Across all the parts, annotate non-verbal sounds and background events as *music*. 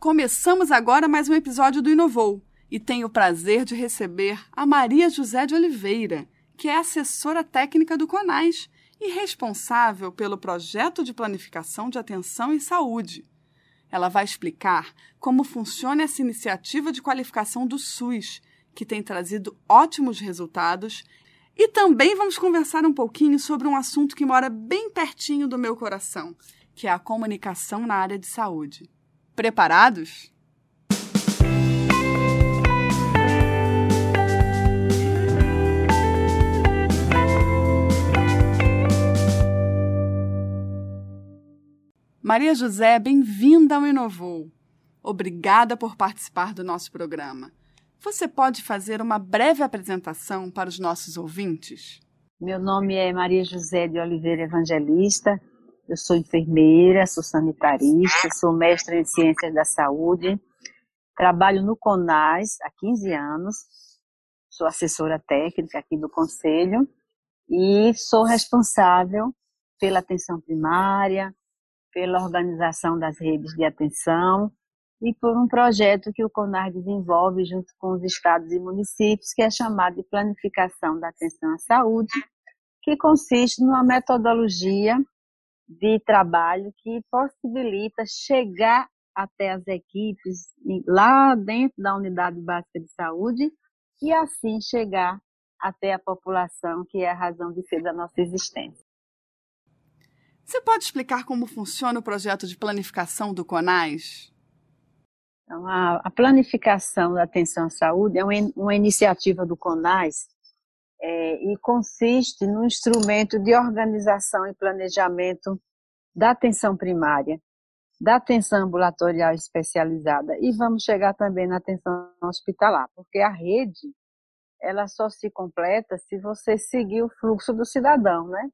Começamos agora mais um episódio do Inovou e tenho o prazer de receber a Maria José de Oliveira, que é assessora técnica do CONAS e responsável pelo projeto de planificação de atenção e saúde. Ela vai explicar como funciona essa iniciativa de qualificação do SUS, que tem trazido ótimos resultados, e também vamos conversar um pouquinho sobre um assunto que mora bem pertinho do meu coração, que é a comunicação na área de saúde. Preparados? Maria José, bem-vinda ao Inovou. Obrigada por participar do nosso programa. Você pode fazer uma breve apresentação para os nossos ouvintes? Meu nome é Maria José de Oliveira Evangelista, eu sou enfermeira, sou sanitarista, sou mestra em ciências da saúde, trabalho no CONAS há 15 anos, sou assessora técnica aqui do Conselho. E sou responsável pela atenção primária, pela organização das redes de atenção e por um projeto que o CONAS desenvolve junto com os estados e municípios, que é chamado de Planificação da Atenção à Saúde, que consiste numa metodologia de trabalho que possibilita chegar até as equipes lá dentro da unidade básica de saúde e assim chegar até a população, que é a razão de ser da nossa existência. Você pode explicar como funciona o projeto de planificação do CONAS? Então, a, a planificação da atenção à saúde é uma, uma iniciativa do CONAS é, e consiste no instrumento de organização e planejamento da atenção primária, da atenção ambulatorial especializada e vamos chegar também na atenção hospitalar, porque a rede ela só se completa se você seguir o fluxo do cidadão, né?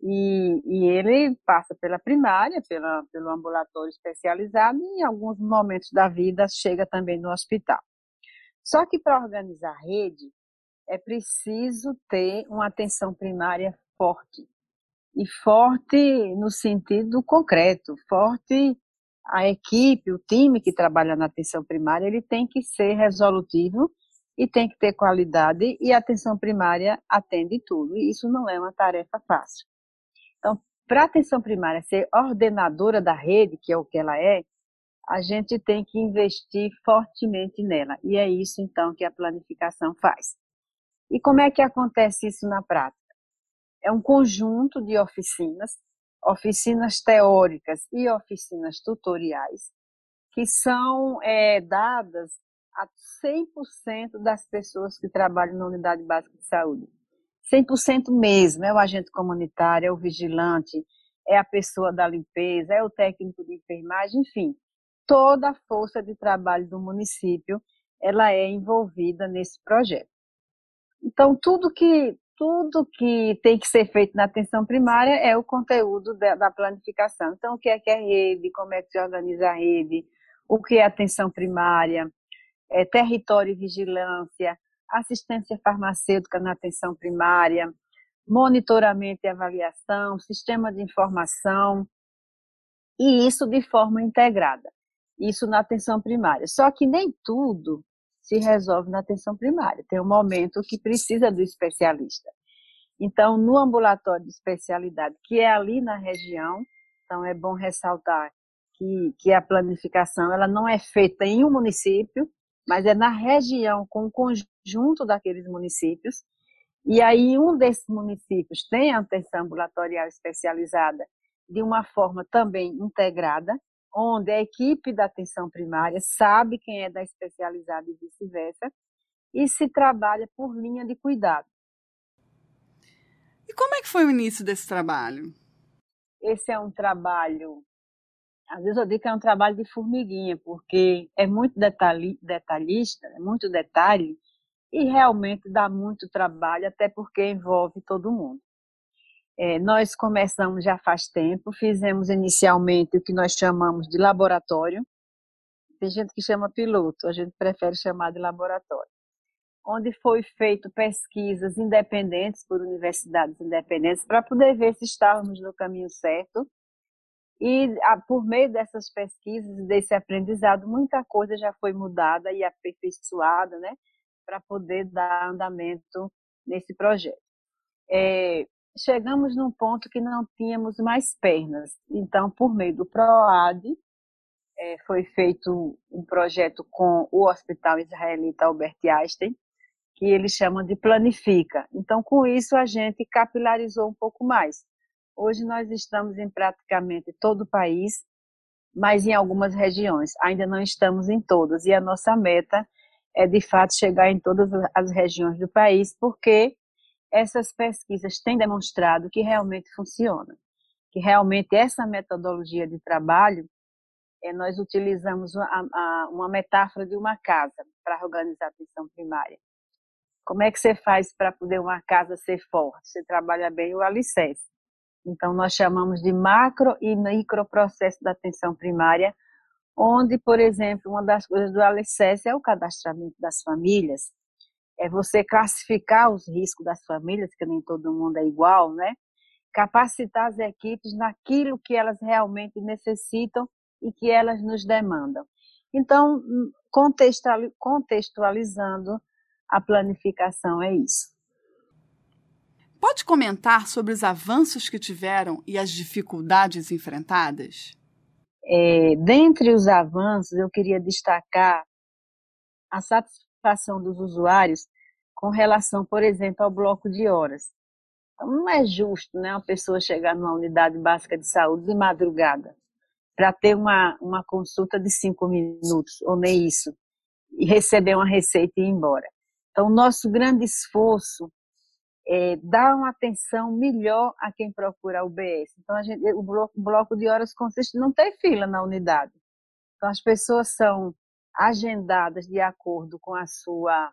E, e ele passa pela primária, pela, pelo ambulatório especializado e em alguns momentos da vida chega também no hospital. Só que para organizar a rede, é preciso ter uma atenção primária forte. E forte no sentido concreto, forte a equipe, o time que trabalha na atenção primária, ele tem que ser resolutivo e tem que ter qualidade e a atenção primária atende tudo. E isso não é uma tarefa fácil. Então, para a atenção primária ser ordenadora da rede, que é o que ela é, a gente tem que investir fortemente nela. E é isso, então, que a planificação faz. E como é que acontece isso na prática? É um conjunto de oficinas, oficinas teóricas e oficinas tutoriais, que são é, dadas a 100% das pessoas que trabalham na unidade básica de saúde. 100% mesmo, é o agente comunitário, é o vigilante, é a pessoa da limpeza, é o técnico de enfermagem, enfim, toda a força de trabalho do município, ela é envolvida nesse projeto. Então, tudo que, tudo que tem que ser feito na atenção primária é o conteúdo da, da planificação. Então, o que é que é rede, como é que se organiza a rede, o que é atenção primária, é território e vigilância, assistência farmacêutica na atenção primária, monitoramento e avaliação, sistema de informação, e isso de forma integrada. Isso na atenção primária. Só que nem tudo se resolve na atenção primária. Tem um momento que precisa do especialista. Então, no ambulatório de especialidade, que é ali na região, então é bom ressaltar que, que a planificação ela não é feita em um município, mas é na região com o conjunto daqueles municípios. E aí, um desses municípios tem a atenção ambulatorial especializada de uma forma também integrada, onde a equipe da atenção primária sabe quem é da especializada e vice-versa, e se trabalha por linha de cuidado. E como é que foi o início desse trabalho? Esse é um trabalho, às vezes eu digo que é um trabalho de formiguinha, porque é muito detalhi, detalhista, é muito detalhe, e realmente dá muito trabalho, até porque envolve todo mundo. É, nós começamos já faz tempo, fizemos inicialmente o que nós chamamos de laboratório. Tem gente que chama piloto, a gente prefere chamar de laboratório. Onde foi feito pesquisas independentes por universidades independentes para poder ver se estávamos no caminho certo. E por meio dessas pesquisas, desse aprendizado, muita coisa já foi mudada e aperfeiçoada, né, para poder dar andamento nesse projeto. É, chegamos num ponto que não tínhamos mais pernas. Então, por meio do PROAD, é, foi feito um projeto com o Hospital Israelita Albert Einstein, que eles chamam de Planifica. Então, com isso, a gente capilarizou um pouco mais. Hoje nós estamos em praticamente todo o país, mas em algumas regiões. Ainda não estamos em todas. E a nossa meta é, de fato, chegar em todas as regiões do país, porque essas pesquisas têm demonstrado que realmente funciona. Que realmente essa metodologia de trabalho, é, nós utilizamos uma, uma metáfora de uma casa para organizar a atenção primária. Como é que você faz para poder uma casa ser forte? Você trabalha bem o alicerce. Então, nós chamamos de macro e micro processo da atenção primária, onde, por exemplo, uma das coisas do alicerce é o cadastramento das famílias, é você classificar os riscos das famílias, que nem todo mundo é igual, né? Capacitar as equipes naquilo que elas realmente necessitam e que elas nos demandam. Então, contextualizando, a planificação é isso. Pode comentar sobre os avanços que tiveram e as dificuldades enfrentadas? É, dentre os avanços, eu queria destacar a satisfação dos usuários com relação, por exemplo, ao bloco de horas. Então, não é justo né, uma pessoa chegar numa unidade básica de saúde de madrugada para ter uma, uma consulta de cinco minutos, ou nem isso, e receber uma receita e ir embora. Então, nosso grande esforço é dar uma atenção melhor a quem procura o BS. Então, a gente, o bloco, bloco de horas consiste em não ter fila na unidade. Então, as pessoas são agendadas de acordo com a sua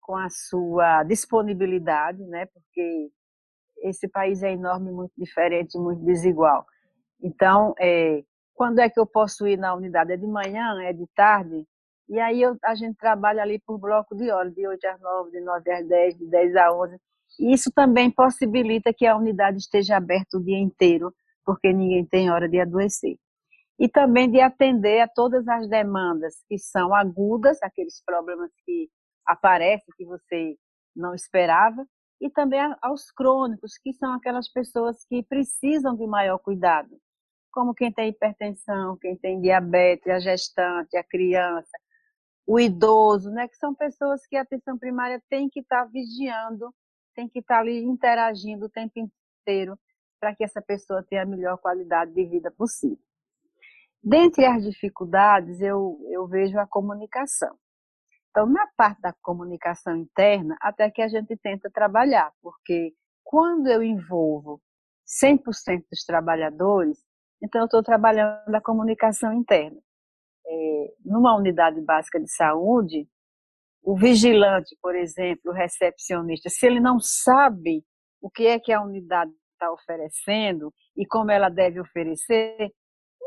com a sua disponibilidade, né? Porque esse país é enorme, muito diferente, muito desigual. Então, é, quando é que eu posso ir na unidade? É de manhã? É de tarde? E aí eu, a gente trabalha ali por bloco de horas, de 8 às 9, de 9 às 10, de 10 às 11. E isso também possibilita que a unidade esteja aberta o dia inteiro, porque ninguém tem hora de adoecer. E também de atender a todas as demandas que são agudas, aqueles problemas que aparecem que você não esperava, e também aos crônicos, que são aquelas pessoas que precisam de maior cuidado, como quem tem hipertensão, quem tem diabetes, a gestante, a criança, o idoso, né, que são pessoas que a atenção primária tem que estar tá vigiando, tem que estar tá ali interagindo o tempo inteiro para que essa pessoa tenha a melhor qualidade de vida possível. Dentre as dificuldades, eu, eu vejo a comunicação. Então, na parte da comunicação interna, até que a gente tenta trabalhar, porque quando eu envolvo 100% dos trabalhadores, então eu estou trabalhando a comunicação interna é, numa unidade básica de saúde, o vigilante, por exemplo, o recepcionista, se ele não sabe o que é que a unidade está oferecendo e como ela deve oferecer,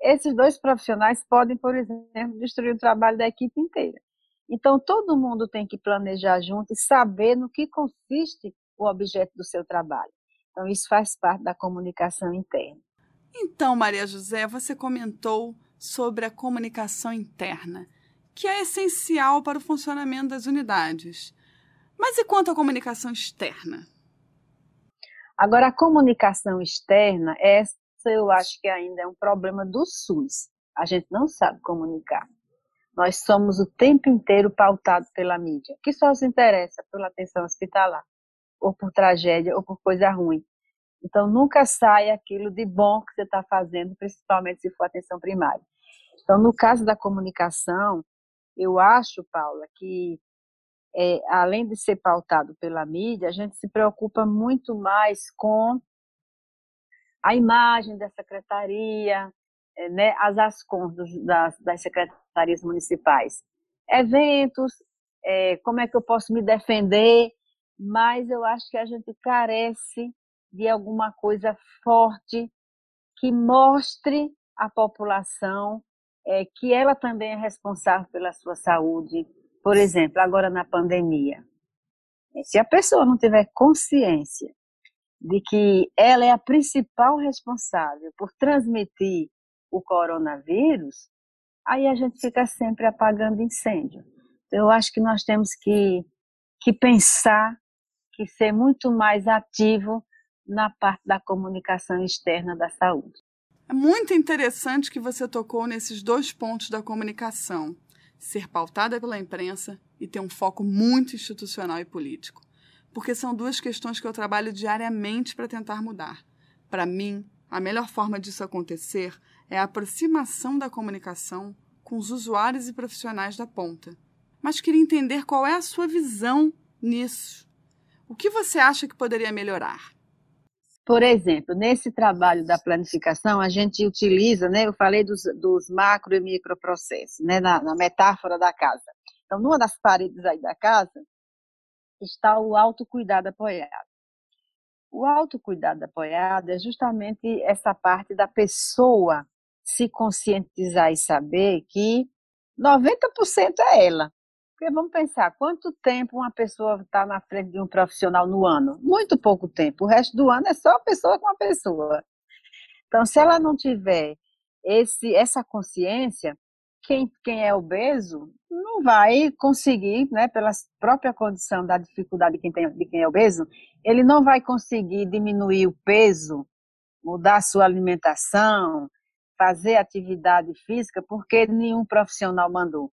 esses dois profissionais podem, por exemplo, destruir o trabalho da equipe inteira. Então, todo mundo tem que planejar junto e saber no que consiste o objeto do seu trabalho. Então, isso faz parte da comunicação interna. Então, Maria José, você comentou sobre a comunicação interna, que é essencial para o funcionamento das unidades. Mas e quanto à comunicação externa? Agora, a comunicação externa, essa eu acho que ainda é um problema do SUS. A gente não sabe comunicar. Nós somos o tempo inteiro pautados pela mídia, que só se interessa pela atenção hospitalar, ou por tragédia, ou por coisa ruim. Então, nunca sai aquilo de bom que você está fazendo, principalmente se for atenção primária. Então, no caso da comunicação, eu acho, Paula, que é, além de ser pautado pela mídia, a gente se preocupa muito mais com a imagem da secretaria, é, né, as ASCONs das, das secretarias municipais. Eventos, é, como é que eu posso me defender, mas eu acho que a gente carece de alguma coisa forte que mostre à população é, que ela também é responsável pela sua saúde. Por exemplo, agora na pandemia. Se a pessoa não tiver consciência de que ela é a principal responsável por transmitir o coronavírus, aí a gente fica sempre apagando incêndio. Então, eu acho que nós temos que, que pensar, que ser muito mais ativo na parte da comunicação externa da saúde. É muito interessante que você tocou nesses dois pontos da comunicação: ser pautada pela imprensa e ter um foco muito institucional e político. Porque são duas questões que eu trabalho diariamente para tentar mudar. Para mim, a melhor forma disso acontecer é a aproximação da comunicação com os usuários e profissionais da ponta. Mas queria entender qual é a sua visão nisso. O que você acha que poderia melhorar? Por exemplo, nesse trabalho da planificação, a gente utiliza, né, eu falei dos, dos macro e microprocessos, né, na, na metáfora da casa. Então, numa das paredes aí da casa, está o autocuidado apoiado. O autocuidado apoiado é justamente essa parte da pessoa se conscientizar e saber que 90% é ela. Porque vamos pensar, quanto tempo uma pessoa está na frente de um profissional no ano? Muito pouco tempo. O resto do ano é só pessoa com a pessoa. Então, se ela não tiver esse, essa consciência, quem, quem é obeso não vai conseguir, né, pela própria condição da dificuldade de quem, tem, de quem é obeso, ele não vai conseguir diminuir o peso, mudar a sua alimentação, fazer atividade física, porque nenhum profissional mandou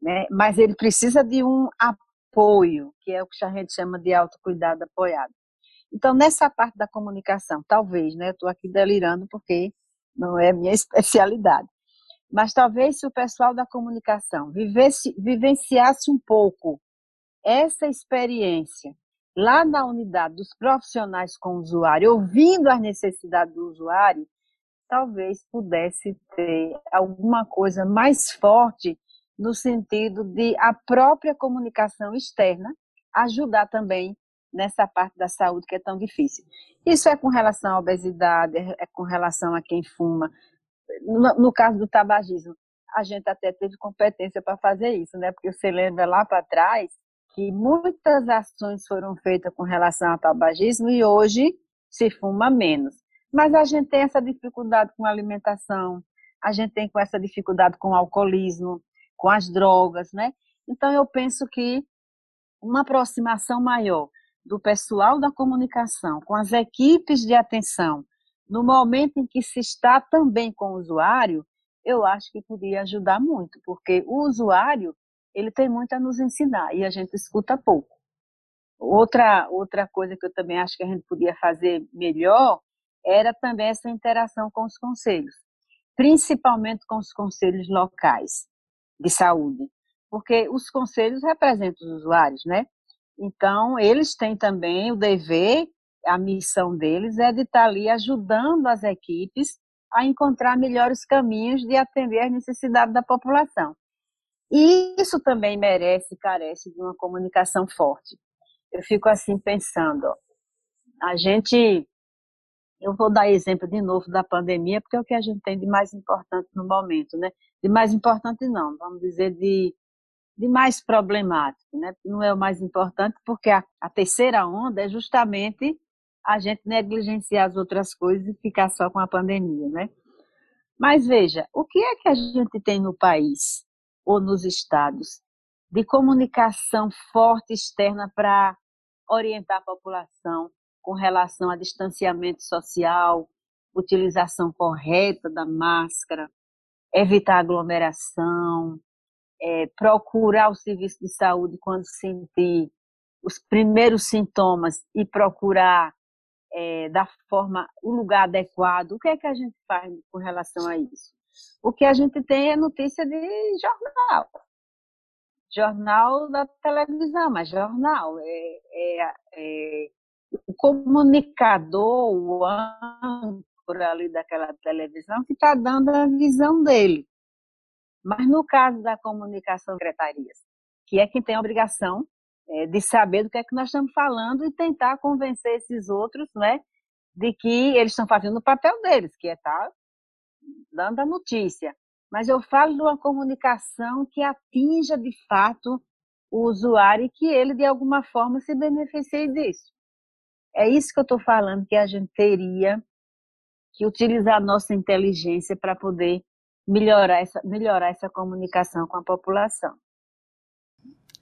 né? Mas ele precisa de um apoio, que é o que a gente chama de autocuidado apoiado. Então, nessa parte da comunicação, talvez, né? Estou aqui delirando porque não é minha *laughs* especialidade. Mas talvez se o pessoal da comunicação vivesse, vivenciasse um pouco essa experiência lá na unidade dos profissionais com o usuário, ouvindo as necessidades do usuário, talvez pudesse ter alguma coisa mais forte no sentido de a própria comunicação externa ajudar também nessa parte da saúde que é tão difícil. Isso é com relação à obesidade, é com relação a quem fuma. No, no caso do tabagismo, a gente até teve competência para fazer isso, né? Porque você lembra lá para trás que muitas ações foram feitas com relação ao tabagismo e hoje se fuma menos. Mas a gente tem essa dificuldade com a alimentação, a gente tem com essa dificuldade com o alcoolismo, com as drogas, né? Então eu penso que uma aproximação maior do pessoal da comunicação com as equipes de atenção no momento em que se está também com o usuário, eu acho que poderia ajudar muito, porque o usuário ele tem muito a nos ensinar e a gente escuta pouco. Outra outra coisa que eu também acho que a gente podia fazer melhor era também essa interação com os conselhos, principalmente com os conselhos locais de saúde, porque os conselhos representam os usuários, né? Então, eles têm também o dever, a missão deles é de estar ali ajudando as equipes a encontrar melhores caminhos de atender às necessidades da população. E isso também merece, carece de uma comunicação forte. Eu fico assim pensando, ó, a gente, eu vou dar exemplo de novo da pandemia, porque é o que a gente tem de mais importante no momento, né? de mais importante não, vamos dizer de, de mais problemático, né? Não é o mais importante porque a, a terceira onda é justamente a gente negligenciar as outras coisas e ficar só com a pandemia, né? Mas veja, o que é que a gente tem no país ou nos estados de comunicação forte externa para orientar a população com relação a distanciamento social, utilização correta da máscara, evitar aglomeração, é, procurar o serviço de saúde quando sentir os primeiros sintomas e procurar é, da forma, o lugar adequado. O que é que a gente faz com relação a isso? O que a gente tem é notícia de jornal. Jornal da televisão, mas jornal. É, é, é o comunicador, o por ali daquela televisão que está dando a visão dele. Mas no caso da comunicação secretarias, que é quem tem a obrigação é, de saber do que é que nós estamos falando e tentar convencer esses outros, né, de que eles estão fazendo o papel deles, que é estar dando a notícia. Mas eu falo de uma comunicação que atinja de fato o usuário e que ele de alguma forma se beneficie disso. É isso que eu estou falando, que a gente teria que utilizar a nossa inteligência para poder melhorar essa, melhorar essa comunicação com a população.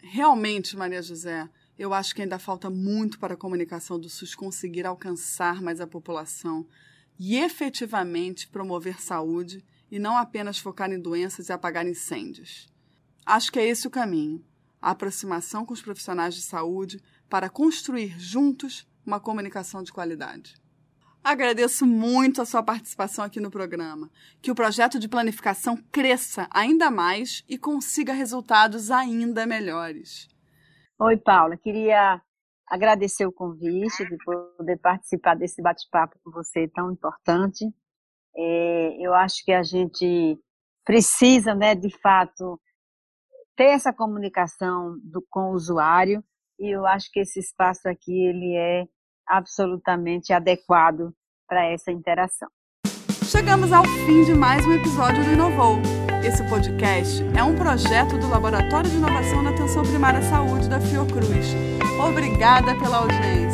Realmente, Maria José, eu acho que ainda falta muito para a comunicação do SUS conseguir alcançar mais a população e efetivamente promover saúde e não apenas focar em doenças e apagar incêndios. Acho que é esse o caminho: a aproximação com os profissionais de saúde para construir juntos uma comunicação de qualidade. Agradeço muito a sua participação aqui no programa. Que o projeto de planificação cresça ainda mais e consiga resultados ainda melhores. Oi, Paula. Queria agradecer o convite de poder participar desse bate-papo com você tão importante. É, eu acho que a gente precisa, né, de fato, ter essa comunicação do, com o usuário e eu acho que esse espaço aqui ele é absolutamente adequado para essa interação. Chegamos ao fim de mais um episódio do Inovou. Esse podcast é um projeto do Laboratório de Inovação na Atenção Primária à Saúde da Fiocruz. Obrigada pela audiência.